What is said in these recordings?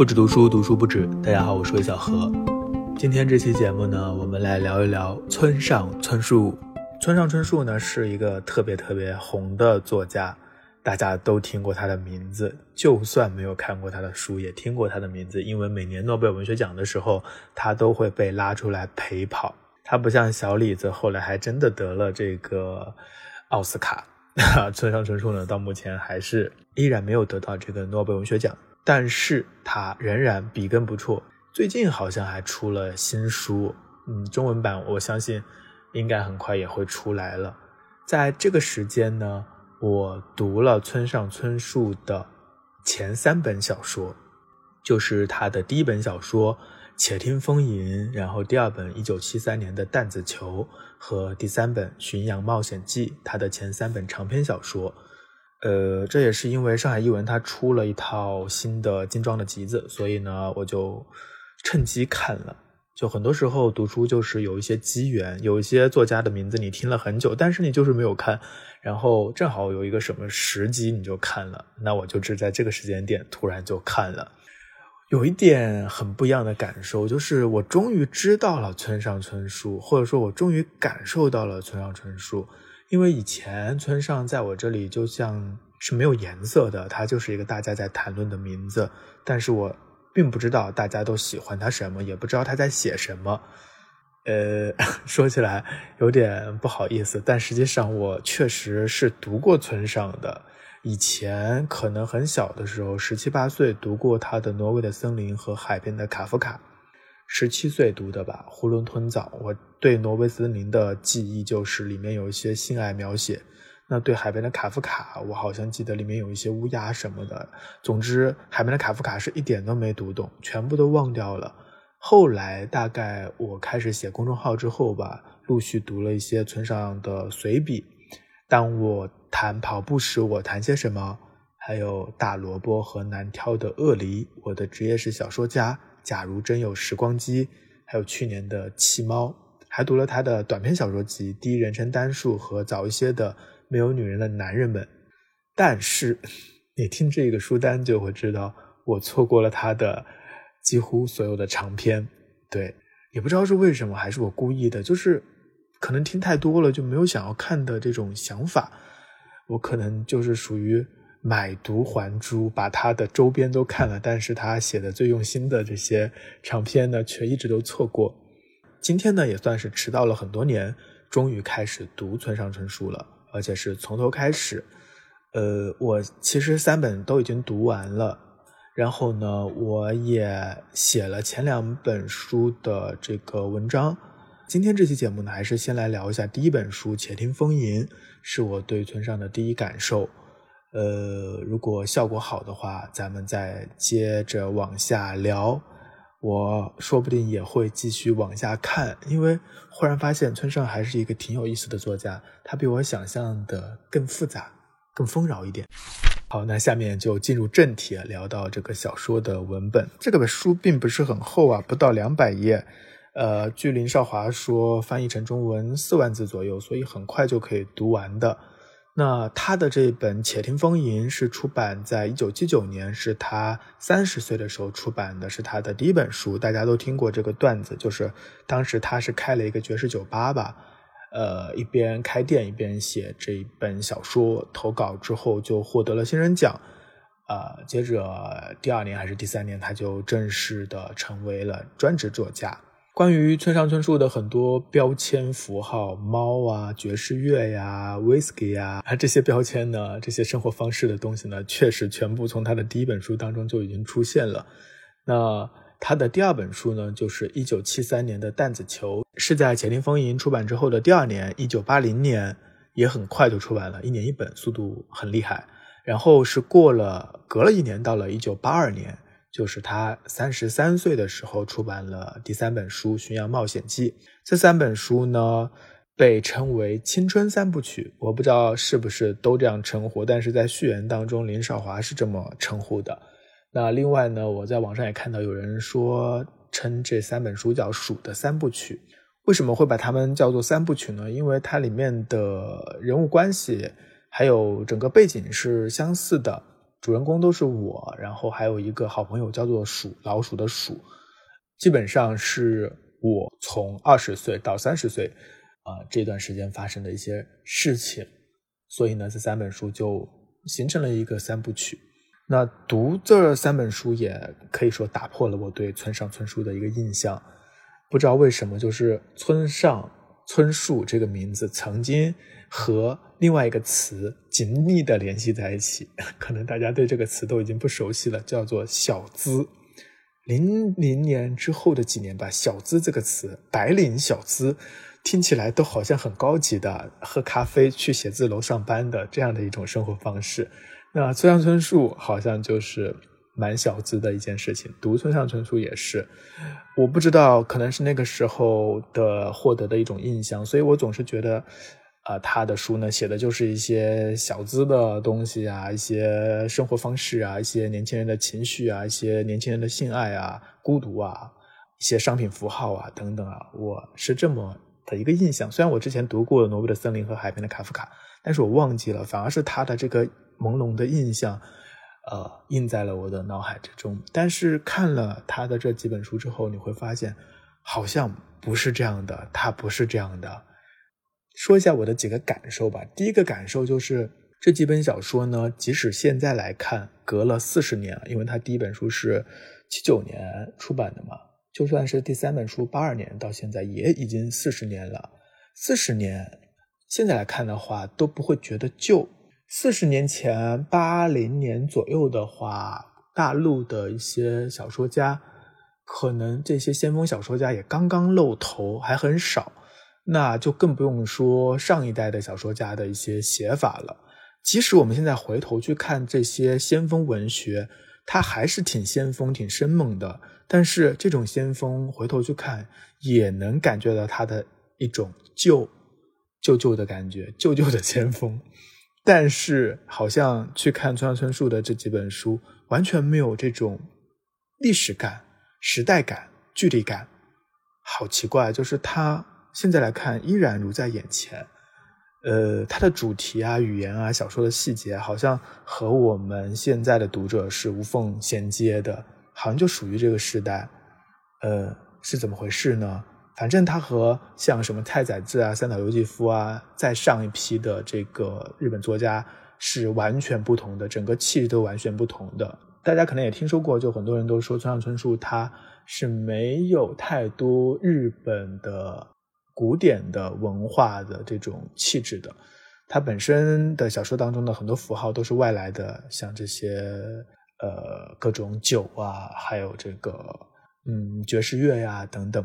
不止读书，读书不止。大家好，我是魏小何。今天这期节目呢，我们来聊一聊村上春树。村上春树呢是一个特别特别红的作家，大家都听过他的名字，就算没有看过他的书，也听过他的名字，因为每年诺贝尔文学奖的时候，他都会被拉出来陪跑。他不像小李子，后来还真的得了这个奥斯卡。村上春树呢，到目前还是依然没有得到这个诺贝尔文学奖。但是他仍然笔耕不辍，最近好像还出了新书，嗯，中文版我相信应该很快也会出来了。在这个时间呢，我读了村上春树的前三本小说，就是他的第一本小说《且听风吟》，然后第二本一九七三年的《弹子球》和第三本《巡洋冒险记》，他的前三本长篇小说。呃，这也是因为上海译文它出了一套新的精装的集子，所以呢，我就趁机看了。就很多时候读书就是有一些机缘，有一些作家的名字你听了很久，但是你就是没有看，然后正好有一个什么时机你就看了。那我就是在这个时间点突然就看了，有一点很不一样的感受，就是我终于知道了村上春树，或者说我终于感受到了村上春树。因为以前村上在我这里就像是没有颜色的，他就是一个大家在谈论的名字，但是我并不知道大家都喜欢他什么，也不知道他在写什么。呃，说起来有点不好意思，但实际上我确实是读过村上的。以前可能很小的时候，十七八岁读过他的《挪威的森林》和《海边的卡夫卡》。十七岁读的吧，囫囵吞枣。我对挪威森林的记忆就是里面有一些性爱描写。那对海边的卡夫卡，我好像记得里面有一些乌鸦什么的。总之，海边的卡夫卡是一点都没读懂，全部都忘掉了。后来大概我开始写公众号之后吧，陆续读了一些村上的随笔。当我谈跑步时，我谈些什么？还有大萝卜和难挑的鳄梨。我的职业是小说家。假如真有时光机，还有去年的《弃猫》，还读了他的短篇小说集《第一人称单数》和早一些的《没有女人的男人们》。但是，你听这个书单就会知道，我错过了他的几乎所有的长篇。对，也不知道是为什么，还是我故意的，就是可能听太多了，就没有想要看的这种想法。我可能就是属于。买椟还珠，把他的周边都看了，但是他写的最用心的这些长篇呢，却一直都错过。今天呢，也算是迟到了很多年，终于开始读村上春树了，而且是从头开始。呃，我其实三本都已经读完了，然后呢，我也写了前两本书的这个文章。今天这期节目呢，还是先来聊一下第一本书《且听风吟》，是我对村上的第一感受。呃，如果效果好的话，咱们再接着往下聊。我说不定也会继续往下看，因为忽然发现村上还是一个挺有意思的作家，他比我想象的更复杂、更丰饶一点。好，那下面就进入正题，聊到这个小说的文本。这个本书并不是很厚啊，不到两百页。呃，据林少华说，翻译成中文四万字左右，所以很快就可以读完的。那他的这本《且听风吟》是出版在一九七九年，是他三十岁的时候出版的，是他的第一本书。大家都听过这个段子，就是当时他是开了一个爵士酒吧吧，呃，一边开店一边写这一本小说，投稿之后就获得了新人奖，呃，接着第二年还是第三年，他就正式的成为了专职作家。关于村上春树的很多标签符号，猫啊、爵士乐呀、whisky 呀，啊这些标签呢，这些生活方式的东西呢，确实全部从他的第一本书当中就已经出现了。那他的第二本书呢，就是一九七三年的《弹子球》，是在《且听风吟》出版之后的第二年，一九八零年也很快就出版了，一年一本，速度很厉害。然后是过了隔了一年，到了一九八二年。就是他三十三岁的时候出版了第三本书《巡洋冒险记》。这三本书呢，被称为青春三部曲。我不知道是不是都这样称呼，但是在序言当中，林少华是这么称呼的。那另外呢，我在网上也看到有人说称这三本书叫“鼠的三部曲”。为什么会把它们叫做三部曲呢？因为它里面的人物关系还有整个背景是相似的。主人公都是我，然后还有一个好朋友叫做鼠，老鼠的鼠，基本上是我从二十岁到三十岁啊这段时间发生的一些事情，所以呢，这三本书就形成了一个三部曲。那读这三本书也可以说打破了我对村上春树的一个印象。不知道为什么，就是村上春树这个名字曾经和另外一个词紧密的联系在一起。可能大家对这个词都已经不熟悉了，叫做“小资”。零零年之后的几年吧，“小资”这个词，白领小资，听起来都好像很高级的，喝咖啡去写字楼上班的这样的一种生活方式。那村上春树好像就是。蛮小资的一件事情，读村上春树也是，我不知道，可能是那个时候的获得的一种印象，所以我总是觉得，啊，他的书呢写的就是一些小资的东西啊，一些生活方式啊，一些年轻人的情绪啊，一些年轻人的性爱啊，孤独啊，一些商品符号啊等等啊，我是这么的一个印象。虽然我之前读过《挪威的森林》和《海边的卡夫卡》，但是我忘记了，反而是他的这个朦胧的印象。呃，印在了我的脑海之中。但是看了他的这几本书之后，你会发现，好像不是这样的。他不是这样的。说一下我的几个感受吧。第一个感受就是，这几本小说呢，即使现在来看，隔了四十年，因为它第一本书是七九年出版的嘛，就算是第三本书八二年到现在，也已经四十年了。四十年，现在来看的话，都不会觉得旧。四十年前，八零年左右的话，大陆的一些小说家，可能这些先锋小说家也刚刚露头，还很少，那就更不用说上一代的小说家的一些写法了。即使我们现在回头去看这些先锋文学，它还是挺先锋、挺生猛的。但是这种先锋，回头去看，也能感觉到它的一种旧、旧旧的感觉，旧旧的先锋。但是，好像去看村上春树的这几本书，完全没有这种历史感、时代感、距离感，好奇怪。就是他现在来看，依然如在眼前。呃，它的主题啊、语言啊、小说的细节，好像和我们现在的读者是无缝衔接的，好像就属于这个时代。呃，是怎么回事呢？反正他和像什么太宰治啊、三岛由纪夫啊，在上一批的这个日本作家是完全不同的，整个气质都完全不同的。大家可能也听说过，就很多人都说村上春树他是没有太多日本的古典的文化的这种气质的。它本身的小说当中的很多符号都是外来的，像这些呃各种酒啊，还有这个嗯爵士乐呀等等。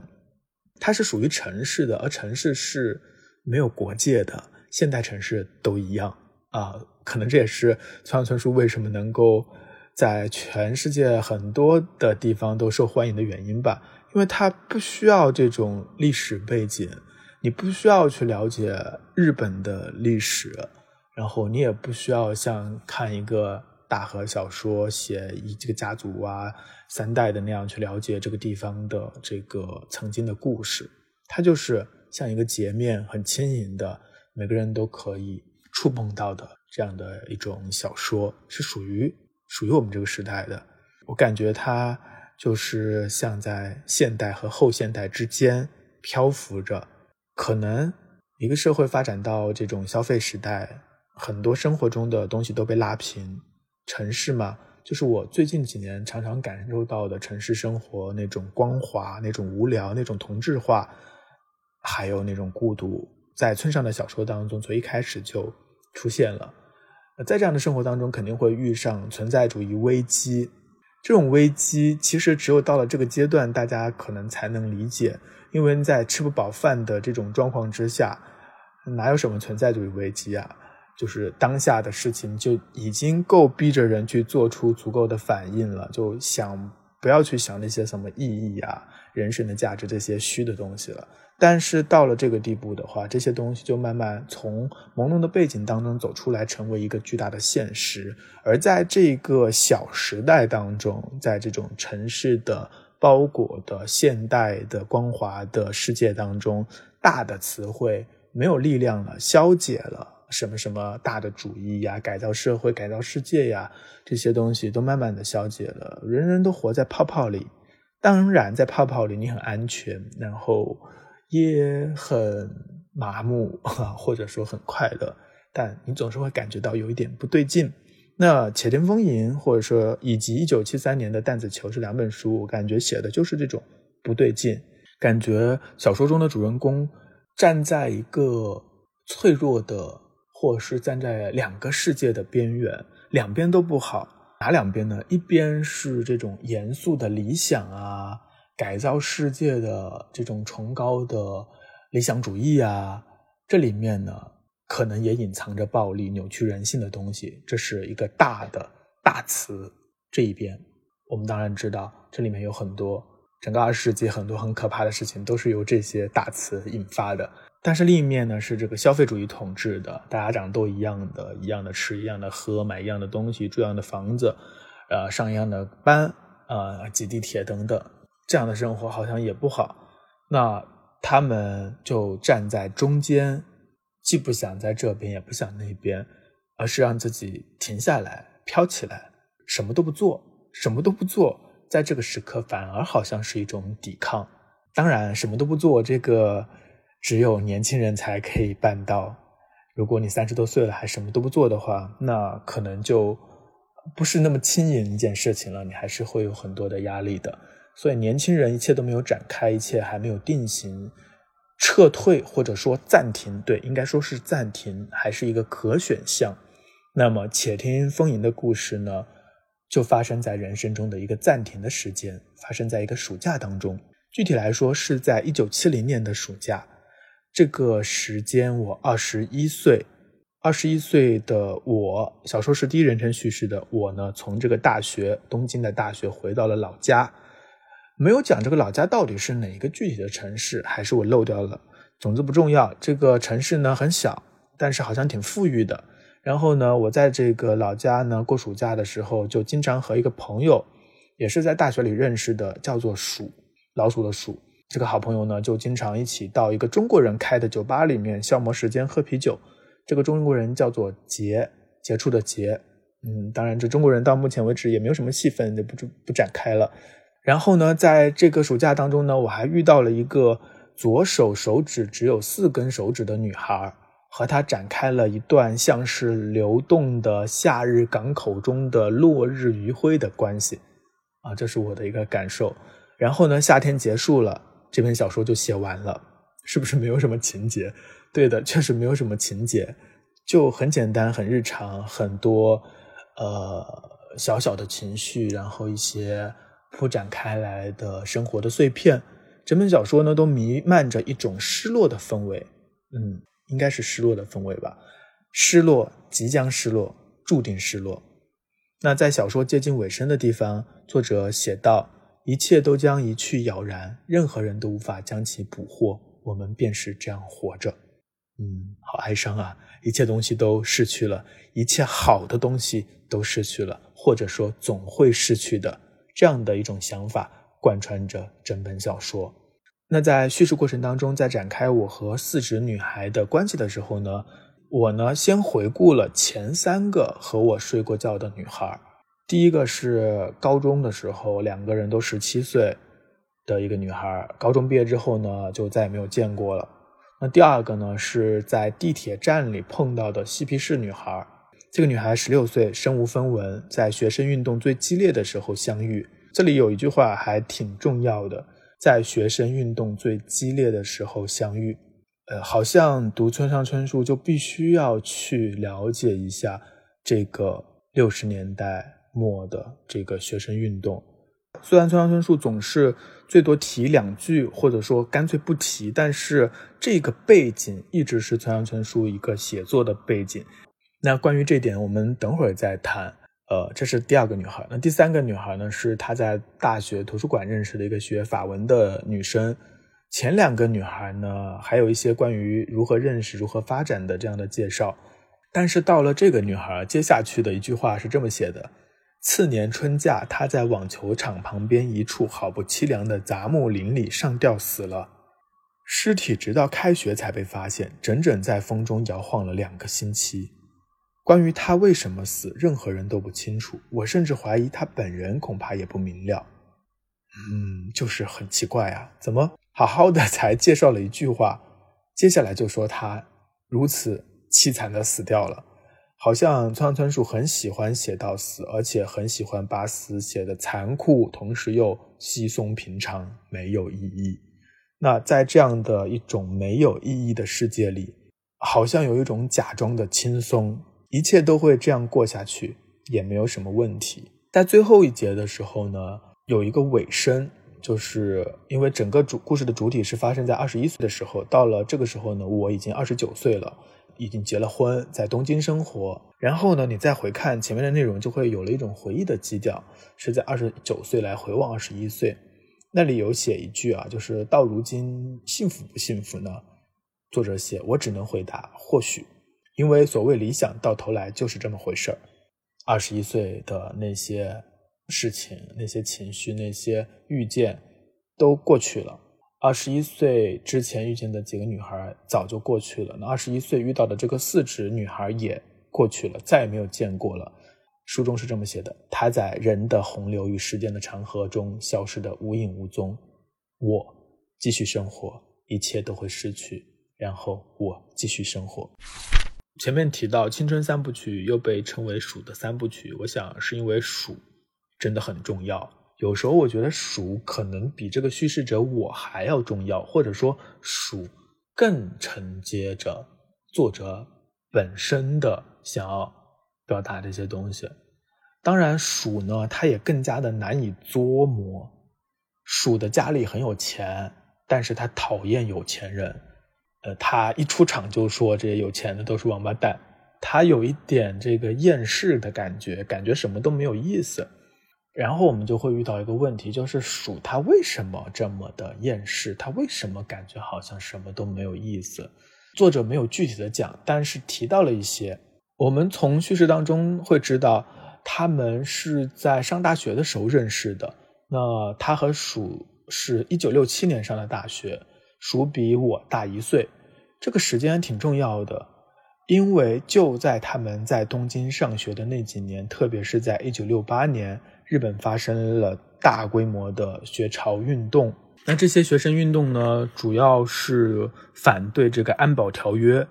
它是属于城市的，而城市是没有国界的，现代城市都一样啊。可能这也是村上春树为什么能够在全世界很多的地方都受欢迎的原因吧，因为他不需要这种历史背景，你不需要去了解日本的历史，然后你也不需要像看一个。大河小说写一这个家族啊三代的那样去了解这个地方的这个曾经的故事，它就是像一个截面很轻盈的，每个人都可以触碰到的这样的一种小说，是属于属于我们这个时代的。我感觉它就是像在现代和后现代之间漂浮着，可能一个社会发展到这种消费时代，很多生活中的东西都被拉平。城市嘛，就是我最近几年常常感受到的城市生活那种光滑、那种无聊、那种同质化，还有那种孤独，在村上的小说当中从一开始就出现了。在这样的生活当中，肯定会遇上存在主义危机。这种危机其实只有到了这个阶段，大家可能才能理解，因为在吃不饱饭的这种状况之下，哪有什么存在主义危机啊？就是当下的事情就已经够逼着人去做出足够的反应了，就想不要去想那些什么意义啊、人生的价值这些虚的东西了。但是到了这个地步的话，这些东西就慢慢从朦胧的背景当中走出来，成为一个巨大的现实。而在这个小时代当中，在这种城市的包裹的现代的光滑的世界当中，大的词汇没有力量了，消解了。什么什么大的主义呀，改造社会、改造世界呀，这些东西都慢慢的消解了。人人都活在泡泡里，当然在泡泡里你很安全，然后也很麻木，或者说很快乐，但你总是会感觉到有一点不对劲。那《且听风吟》或者说以及一九七三年的《弹子球》这两本书，我感觉写的就是这种不对劲，感觉小说中的主人公站在一个脆弱的。或者是站在两个世界的边缘，两边都不好。哪两边呢？一边是这种严肃的理想啊，改造世界的这种崇高的理想主义啊，这里面呢，可能也隐藏着暴力、扭曲人性的东西。这是一个大的大词。这一边，我们当然知道，这里面有很多整个二十世纪很多很可怕的事情，都是由这些大词引发的。但是另一面呢，是这个消费主义统治的，大家长得都一样的，一样的吃，一样的喝，买一样的东西，住一样的房子，呃，上一样的班，呃，挤地铁等等，这样的生活好像也不好。那他们就站在中间，既不想在这边，也不想那边，而是让自己停下来，飘起来，什么都不做，什么都不做，在这个时刻反而好像是一种抵抗。当然，什么都不做，这个。只有年轻人才可以办到。如果你三十多岁了还什么都不做的话，那可能就不是那么轻盈一件事情了。你还是会有很多的压力的。所以年轻人一切都没有展开，一切还没有定型，撤退或者说暂停，对，应该说是暂停，还是一个可选项。那么，且听风吟的故事呢，就发生在人生中的一个暂停的时间，发生在一个暑假当中。具体来说，是在一九七零年的暑假。这个时间我二十一岁，二十一岁的我，小说是第一人称叙事的。我呢，从这个大学，东京的大学回到了老家，没有讲这个老家到底是哪一个具体的城市，还是我漏掉了。总之不重要。这个城市呢很小，但是好像挺富裕的。然后呢，我在这个老家呢过暑假的时候，就经常和一个朋友，也是在大学里认识的，叫做鼠，老鼠的鼠。这个好朋友呢，就经常一起到一个中国人开的酒吧里面消磨时间喝啤酒。这个中国人叫做杰，杰出的杰。嗯，当然，这中国人到目前为止也没有什么戏份，就不不展开了。然后呢，在这个暑假当中呢，我还遇到了一个左手手指只有四根手指的女孩，和她展开了一段像是流动的夏日港口中的落日余晖的关系。啊，这是我的一个感受。然后呢，夏天结束了。这篇小说就写完了，是不是没有什么情节？对的，确实没有什么情节，就很简单、很日常，很多呃小小的情绪，然后一些铺展开来的生活的碎片。整本小说呢，都弥漫着一种失落的氛围，嗯，应该是失落的氛围吧，失落，即将失落，注定失落。那在小说接近尾声的地方，作者写道。一切都将一去杳然，任何人都无法将其捕获。我们便是这样活着。嗯，好哀伤啊！一切东西都逝去了，一切好的东西都失去了，或者说总会失去的。这样的一种想法贯穿着整本小说。那在叙事过程当中，在展开我和四指女孩的关系的时候呢，我呢先回顾了前三个和我睡过觉的女孩。第一个是高中的时候，两个人都十七岁的一个女孩。高中毕业之后呢，就再也没有见过了。那第二个呢，是在地铁站里碰到的嬉皮士女孩。这个女孩十六岁，身无分文，在学生运动最激烈的时候相遇。这里有一句话还挺重要的，在学生运动最激烈的时候相遇。呃，好像读村上春树就必须要去了解一下这个六十年代。末的这个学生运动，虽然村上春树总是最多提两句，或者说干脆不提，但是这个背景一直是村上春树一个写作的背景。那关于这点，我们等会儿再谈。呃，这是第二个女孩。那第三个女孩呢，是她在大学图书馆认识的一个学法文的女生。前两个女孩呢，还有一些关于如何认识、如何发展的这样的介绍。但是到了这个女孩，接下去的一句话是这么写的。次年春假，她在网球场旁边一处好不凄凉的杂木林里上吊死了。尸体直到开学才被发现，整整在风中摇晃了两个星期。关于他为什么死，任何人都不清楚。我甚至怀疑他本人恐怕也不明了。嗯，就是很奇怪啊，怎么好好的 才介绍了一句话，接下来就说他如此凄惨的死掉了？好像村上春树很喜欢写到死，而且很喜欢把死写的残酷，同时又稀松平常，没有意义。那在这样的一种没有意义的世界里，好像有一种假装的轻松，一切都会这样过下去，也没有什么问题。在最后一节的时候呢，有一个尾声，就是因为整个主故事的主体是发生在二十一岁的时候，到了这个时候呢，我已经二十九岁了，已经结了婚，在东京生活。然后呢，你再回看前面的内容，就会有了一种回忆的基调，是在二十九岁来回望二十一岁。那里有写一句啊，就是到如今幸福不幸福呢？作者写，我只能回答或许，因为所谓理想到头来就是这么回事儿。二十一岁的那些事情、那些情绪、那些遇见都过去了。二十一岁之前遇见的几个女孩早就过去了，那二十一岁遇到的这个四指女孩也过去了，再也没有见过了。书中是这么写的：她在人的洪流与时间的长河中消失的无影无踪。我继续生活，一切都会失去，然后我继续生活。前面提到青春三部曲又被称为鼠的三部曲，我想是因为鼠真的很重要。有时候我觉得鼠可能比这个叙事者我还要重要，或者说鼠更承接着作者本身的想要。表达这些东西，当然鼠呢，它也更加的难以捉摸。鼠的家里很有钱，但是他讨厌有钱人。呃，他一出场就说这些有钱的都是王八蛋。他有一点这个厌世的感觉，感觉什么都没有意思。然后我们就会遇到一个问题，就是鼠它为什么这么的厌世？它为什么感觉好像什么都没有意思？作者没有具体的讲，但是提到了一些。我们从叙事当中会知道，他们是在上大学的时候认识的。那他和鼠是一九六七年上的大学，鼠比我大一岁，这个时间挺重要的，因为就在他们在东京上学的那几年，特别是在一九六八年，日本发生了大规模的学潮运动。那这些学生运动呢，主要是反对这个安保条约。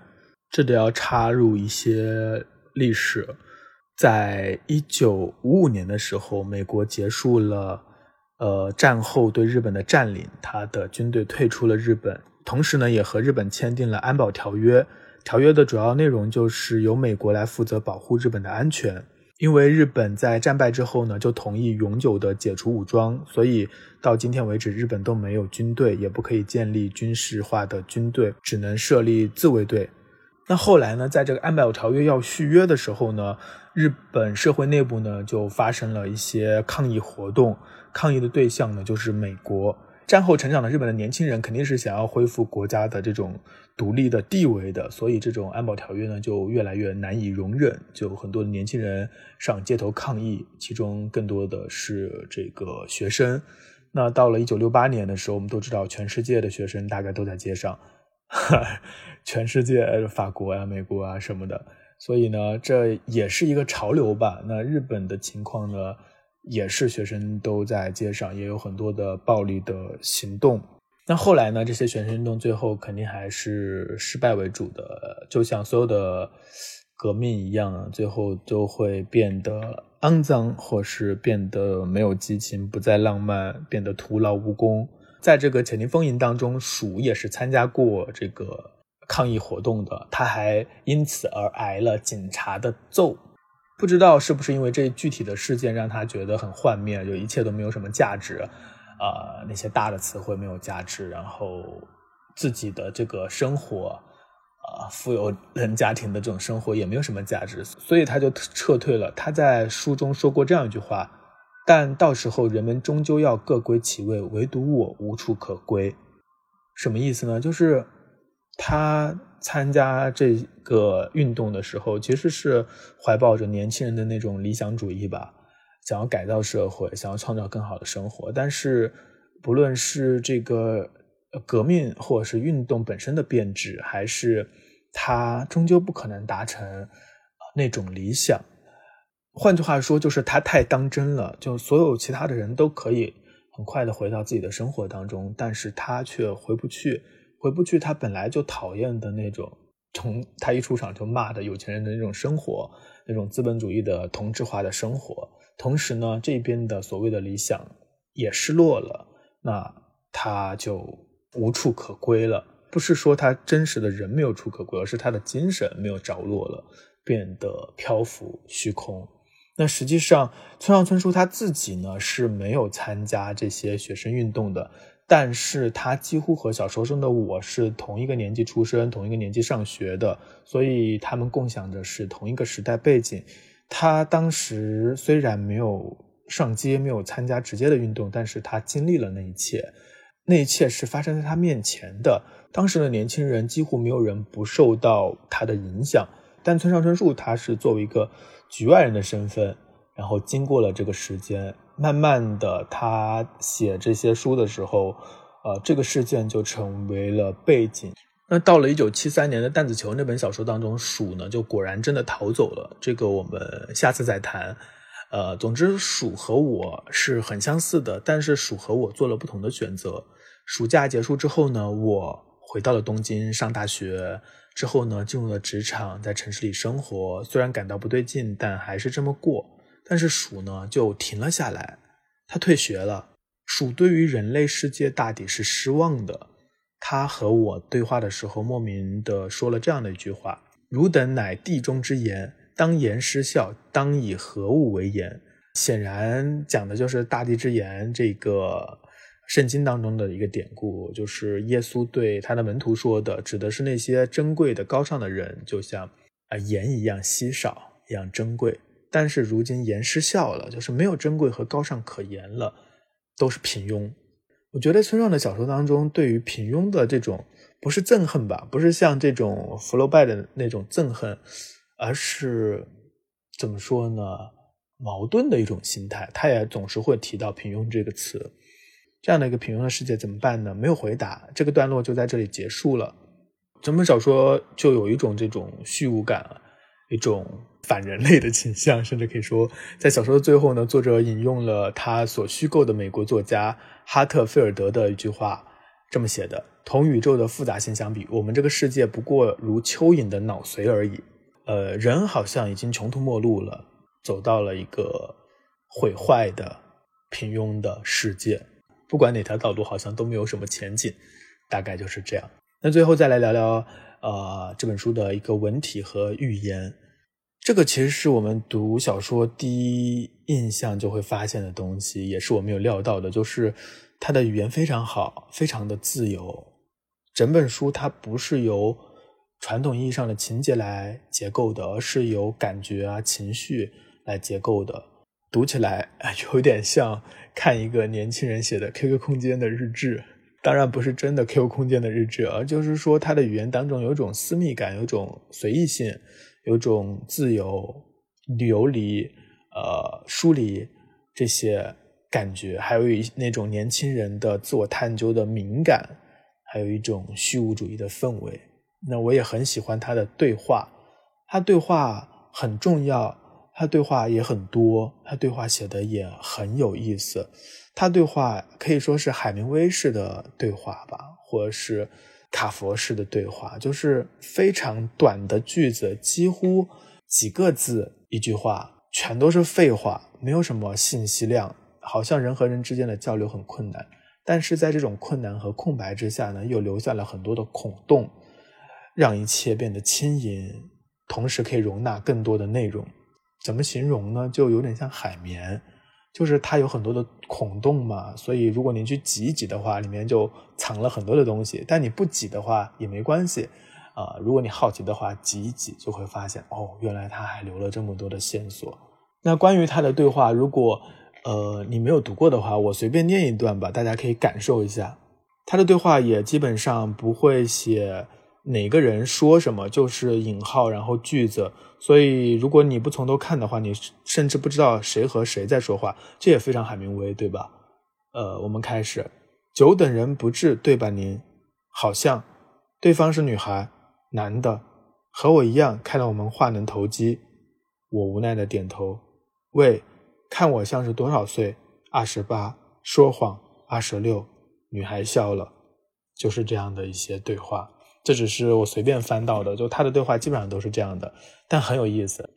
这里要插入一些历史，在一九五五年的时候，美国结束了呃战后对日本的占领，他的军队退出了日本，同时呢，也和日本签订了安保条约。条约的主要内容就是由美国来负责保护日本的安全。因为日本在战败之后呢，就同意永久的解除武装，所以到今天为止，日本都没有军队，也不可以建立军事化的军队，只能设立自卫队。那后来呢，在这个安保条约要续约的时候呢，日本社会内部呢就发生了一些抗议活动，抗议的对象呢就是美国。战后成长的日本的年轻人肯定是想要恢复国家的这种独立的地位的，所以这种安保条约呢就越来越难以容忍，就很多的年轻人上街头抗议，其中更多的是这个学生。那到了一九六八年的时候，我们都知道，全世界的学生大概都在街上。全世界，法国啊、美国啊什么的，所以呢，这也是一个潮流吧。那日本的情况呢，也是学生都在街上，也有很多的暴力的行动。那后来呢，这些学生运动最后肯定还是失败为主的，就像所有的革命一样，最后都会变得肮脏，或是变得没有激情，不再浪漫，变得徒劳无功。在这个《潜宁风云》当中，鼠也是参加过这个抗议活动的，他还因此而挨了警察的揍。不知道是不是因为这具体的事件让他觉得很幻灭，就一切都没有什么价值，啊，那些大的词汇没有价值，然后自己的这个生活，啊，富有人家庭的这种生活也没有什么价值，所以他就撤退了。他在书中说过这样一句话。但到时候人们终究要各归其位，唯独我无处可归。什么意思呢？就是他参加这个运动的时候，其实是怀抱着年轻人的那种理想主义吧，想要改造社会，想要创造更好的生活。但是，不论是这个革命或者是运动本身的变质，还是他终究不可能达成那种理想？换句话说，就是他太当真了，就所有其他的人都可以很快的回到自己的生活当中，但是他却回不去，回不去他本来就讨厌的那种，从他一出场就骂的有钱人的那种生活，那种资本主义的同质化的生活。同时呢，这边的所谓的理想也失落了，那他就无处可归了。不是说他真实的人没有处可归，而是他的精神没有着落了，变得漂浮虚空。那实际上，村上春树他自己呢是没有参加这些学生运动的，但是他几乎和小时候生的我是同一个年纪出生，同一个年纪上学的，所以他们共享的是同一个时代背景。他当时虽然没有上街，没有参加直接的运动，但是他经历了那一切，那一切是发生在他面前的。当时的年轻人几乎没有人不受到他的影响，但村上春树他是作为一个。局外人的身份，然后经过了这个时间，慢慢的，他写这些书的时候，呃，这个事件就成为了背景。那到了一九七三年的《弹子球》那本小说当中，鼠呢就果然真的逃走了。这个我们下次再谈。呃，总之，鼠和我是很相似的，但是鼠和我做了不同的选择。暑假结束之后呢，我回到了东京上大学。之后呢，进入了职场，在城市里生活，虽然感到不对劲，但还是这么过。但是鼠呢，就停了下来，他退学了。鼠对于人类世界大抵是失望的。他和我对话的时候，莫名的说了这样的一句话：“汝等乃地中之言，当言失效，当以何物为言？”显然讲的就是大地之言这个。圣经当中的一个典故，就是耶稣对他的门徒说的，指的是那些珍贵的、高尚的人，就像啊盐一样稀少，一样珍贵。但是如今言失效了，就是没有珍贵和高尚可言了，都是平庸。我觉得村上的小说当中，对于平庸的这种不是憎恨吧，不是像这种福楼拜的那种憎恨，而是怎么说呢？矛盾的一种心态。他也总是会提到平庸这个词。这样的一个平庸的世界怎么办呢？没有回答，这个段落就在这里结束了。整本小说就有一种这种虚无感，一种反人类的倾向，甚至可以说，在小说的最后呢，作者引用了他所虚构的美国作家哈特菲尔德的一句话，这么写的：同宇宙的复杂性相比，我们这个世界不过如蚯蚓的脑髓而已。呃，人好像已经穷途末路了，走到了一个毁坏的、平庸的世界。不管哪条道路，好像都没有什么前景，大概就是这样。那最后再来聊聊，呃，这本书的一个文体和语言。这个其实是我们读小说第一印象就会发现的东西，也是我没有料到的，就是它的语言非常好，非常的自由。整本书它不是由传统意义上的情节来结构的，而是由感觉啊、情绪来结构的。读起来有点像看一个年轻人写的 QQ 空间的日志，当然不是真的 QQ 空间的日志，而就是说他的语言当中有一种私密感，有种随意性，有种自由、流离、呃疏离这些感觉，还有一那种年轻人的自我探究的敏感，还有一种虚无主义的氛围。那我也很喜欢他的对话，他对话很重要。他对话也很多，他对话写的也很有意思。他对话可以说是海明威式的对话吧，或者是卡佛式的对话，就是非常短的句子，几乎几个字一句话，全都是废话，没有什么信息量，好像人和人之间的交流很困难。但是在这种困难和空白之下呢，又留下了很多的孔洞，让一切变得轻盈，同时可以容纳更多的内容。怎么形容呢？就有点像海绵，就是它有很多的孔洞嘛，所以如果您去挤一挤的话，里面就藏了很多的东西。但你不挤的话也没关系，啊，如果你好奇的话，挤一挤就会发现，哦，原来它还留了这么多的线索。那关于他的对话，如果呃你没有读过的话，我随便念一段吧，大家可以感受一下。他的对话也基本上不会写哪个人说什么，就是引号，然后句子。所以，如果你不从头看的话，你甚至不知道谁和谁在说话，这也非常海明威，对吧？呃，我们开始。久等人不至，对吧？您好像对方是女孩，男的，和我一样，看到我们话能投机。我无奈的点头。喂，看我像是多少岁？二十八。说谎。二十六。女孩笑了。就是这样的一些对话，这只是我随便翻到的，就他的对话基本上都是这样的，但很有意思。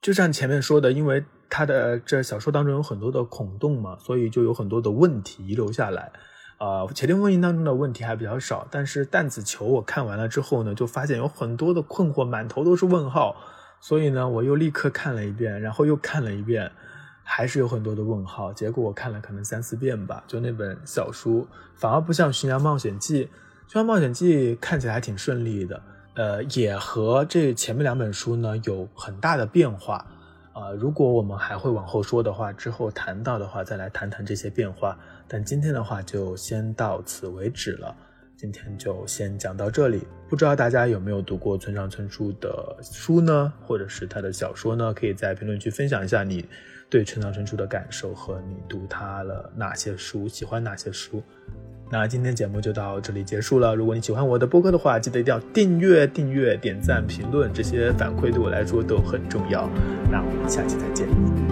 就像前面说的，因为他的这小说当中有很多的孔洞嘛，所以就有很多的问题遗留下来。呃，《且听风吟》当中的问题还比较少，但是《弹子球》我看完了之后呢，就发现有很多的困惑，满头都是问号。所以呢，我又立刻看了一遍，然后又看了一遍。还是有很多的问号，结果我看了可能三四遍吧，就那本小书反而不像《巡洋冒险记》，《村上冒险记》看起来还挺顺利的，呃，也和这前面两本书呢有很大的变化，啊，如果我们还会往后说的话，之后谈到的话再来谈谈这些变化，但今天的话就先到此为止了，今天就先讲到这里，不知道大家有没有读过村上春树的书呢，或者是他的小说呢？可以在评论区分享一下你。对村上春树的感受和你读他了哪些书，喜欢哪些书？那今天节目就到这里结束了。如果你喜欢我的播客的话，记得一定要订阅、订阅、点赞、评论，这些反馈对我来说都很重要。那我们下期再见。